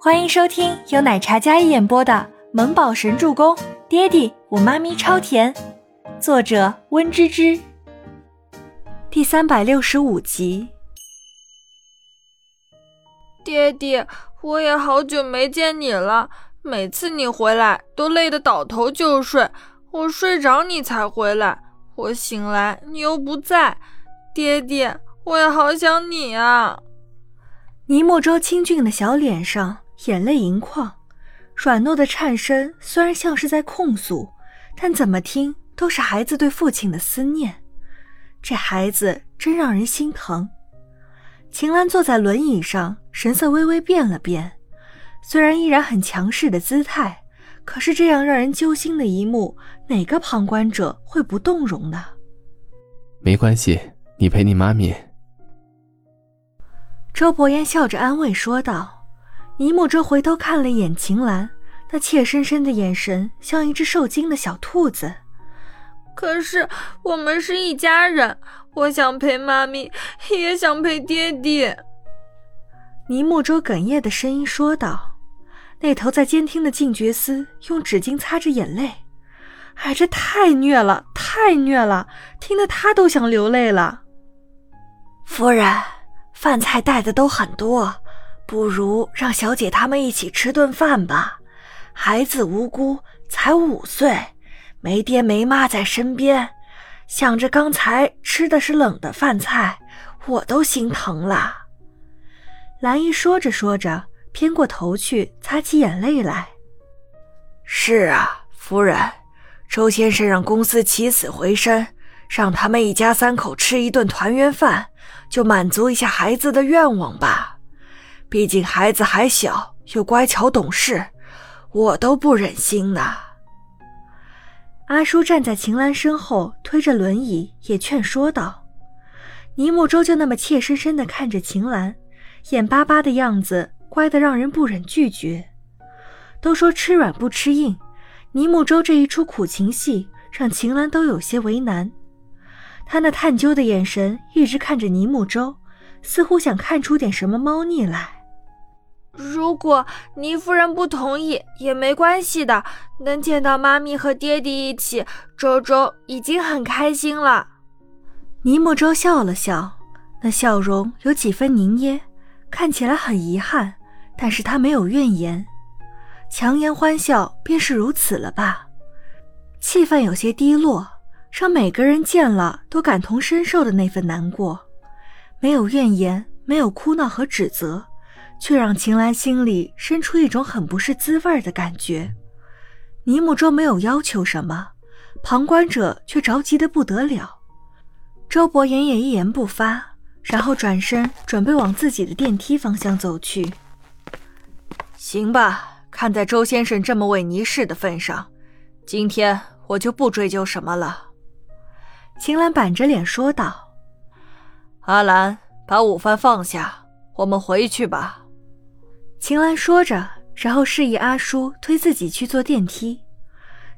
欢迎收听由奶茶一演播的《萌宝神助攻》，爹地我妈咪超甜，作者温芝芝。第三百六十五集。爹地，我也好久没见你了，每次你回来都累得倒头就睡，我睡着你才回来，我醒来你又不在，爹地，我也好想你啊。倪莫舟清俊的小脸上。眼泪盈眶，软糯的颤声虽然像是在控诉，但怎么听都是孩子对父亲的思念。这孩子真让人心疼。秦岚坐在轮椅上，神色微微变了变，虽然依然很强势的姿态，可是这样让人揪心的一幕，哪个旁观者会不动容呢？没关系，你陪你妈咪。周伯言笑着安慰说道。倪慕舟回头看了一眼秦岚，那怯生生的眼神像一只受惊的小兔子。可是我们是一家人，我想陪妈咪，也想陪爹爹。倪墨舟哽咽的声音说道。那头在监听的静觉司用纸巾擦着眼泪。哎，这太虐了，太虐了，听得他都想流泪了。夫人，饭菜带的都很多。不如让小姐他们一起吃顿饭吧。孩子无辜，才五岁，没爹没妈在身边，想着刚才吃的是冷的饭菜，我都心疼了。兰姨说着说着，偏过头去擦起眼泪来。是啊，夫人，周先生让公司起死回生，让他们一家三口吃一顿团圆饭，就满足一下孩子的愿望吧。毕竟孩子还小，又乖巧懂事，我都不忍心呐。阿叔站在秦岚身后，推着轮椅，也劝说道：“倪慕舟就那么怯生生地看着秦岚，眼巴巴的样子，乖得让人不忍拒绝。都说吃软不吃硬，倪慕舟这一出苦情戏，让秦岚都有些为难。他那探究的眼神一直看着倪慕舟，似乎想看出点什么猫腻来。”如果倪夫人不同意也没关系的，能见到妈咪和爹爹一起，周周已经很开心了。倪莫舟笑了笑，那笑容有几分凝噎，看起来很遗憾，但是他没有怨言。强颜欢笑便是如此了吧？气氛有些低落，让每个人见了都感同身受的那份难过，没有怨言，没有哭闹和指责。却让秦岚心里生出一种很不是滋味的感觉。倪慕舟没有要求什么，旁观者却着急的不得了。周伯言也一言不发，然后转身准备往自己的电梯方向走去。行吧，看在周先生这么为尼氏的份上，今天我就不追究什么了。秦岚板着脸说道：“阿兰，把午饭放下，我们回去吧。”秦岚说着，然后示意阿叔推自己去坐电梯。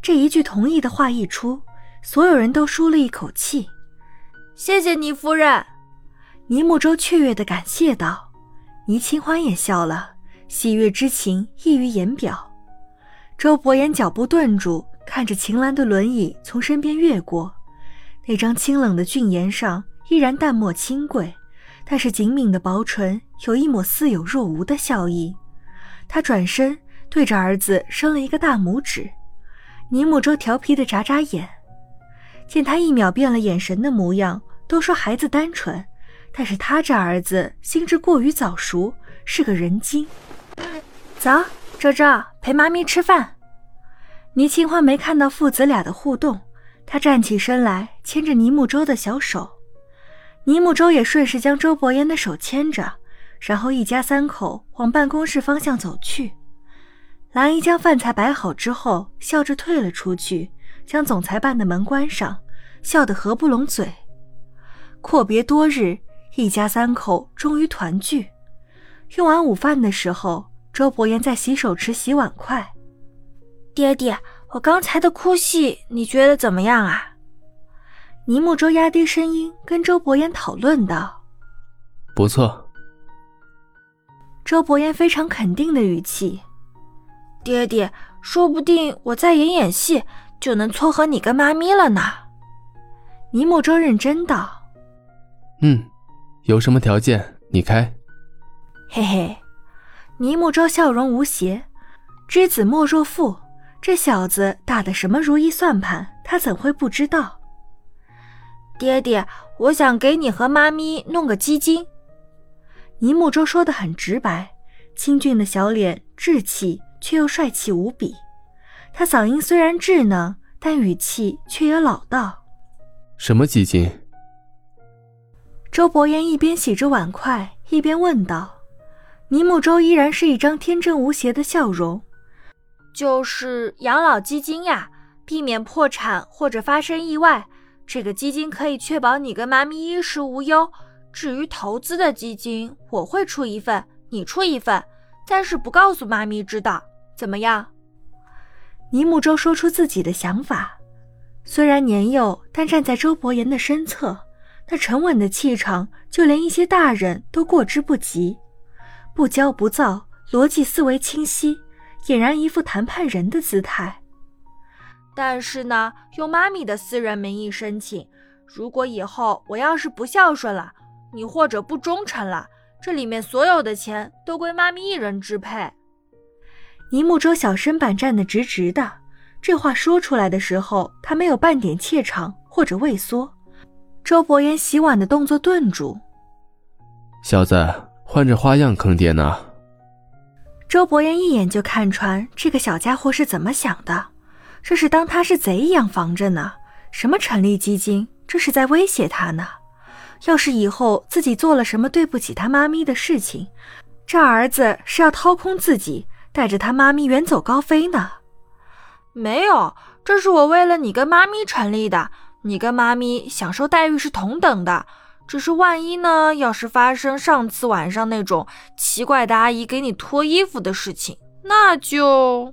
这一句同意的话一出，所有人都舒了一口气。谢谢倪夫人，倪慕舟雀跃的感谢道。倪清欢也笑了，喜悦之情溢于言表。周伯言脚步顿住，看着秦岚的轮椅从身边越过，那张清冷的俊颜上依然淡漠清贵。但是紧抿的薄唇有一抹似有若无的笑意，他转身对着儿子伸了一个大拇指。倪木舟调皮的眨眨眼，见他一秒变了眼神的模样，都说孩子单纯，但是他这儿子心智过于早熟，是个人精。走，周周陪妈咪吃饭。倪清欢没看到父子俩的互动，他站起身来牵着倪木舟的小手。倪木舟也顺势将周伯言的手牵着，然后一家三口往办公室方向走去。兰姨将饭菜摆好之后，笑着退了出去，将总裁办的门关上，笑得合不拢嘴。阔别多日，一家三口终于团聚。用完午饭的时候，周伯言在洗手池洗碗筷。爹爹，我刚才的哭戏，你觉得怎么样啊？倪慕舟压低声音跟周伯言讨论道：“不错。”周伯言非常肯定的语气：“爹爹，说不定我再演演戏就能撮合你跟妈咪了呢。”尼木舟认真道：“嗯，有什么条件你开。”嘿嘿，尼木舟笑容无邪。知子莫若父，这小子打的什么如意算盘，他怎会不知道？爹爹，我想给你和妈咪弄个基金。尼木舟说的很直白，清俊的小脸稚气却又帅气无比。他嗓音虽然稚嫩，但语气却也老道。什么基金？周伯言一边洗着碗筷，一边问道。尼木舟依然是一张天真无邪的笑容。就是养老基金呀，避免破产或者发生意外。这个基金可以确保你跟妈咪衣食无忧。至于投资的基金，我会出一份，你出一份，但是不告诉妈咪知道，怎么样？尼木舟说出自己的想法，虽然年幼，但站在周伯言的身侧，那沉稳的气场，就连一些大人都过之不及。不骄不躁，逻辑思维清晰，俨然一副谈判人的姿态。但是呢，用妈咪的私人名义申请，如果以后我要是不孝顺了，你或者不忠诚了，这里面所有的钱都归妈咪一人支配。尼木舟小身板站得直直的，这话说出来的时候，他没有半点怯场或者畏缩。周伯言洗碗的动作顿住，小子换着花样坑爹呢。周伯言一眼就看穿这个小家伙是怎么想的。这是当他是贼一样防着呢，什么成立基金，这是在威胁他呢。要是以后自己做了什么对不起他妈咪的事情，这儿子是要掏空自己，带着他妈咪远走高飞呢。没有，这是我为了你跟妈咪成立的，你跟妈咪享受待遇是同等的。只是万一呢，要是发生上次晚上那种奇怪的阿姨给你脱衣服的事情，那就。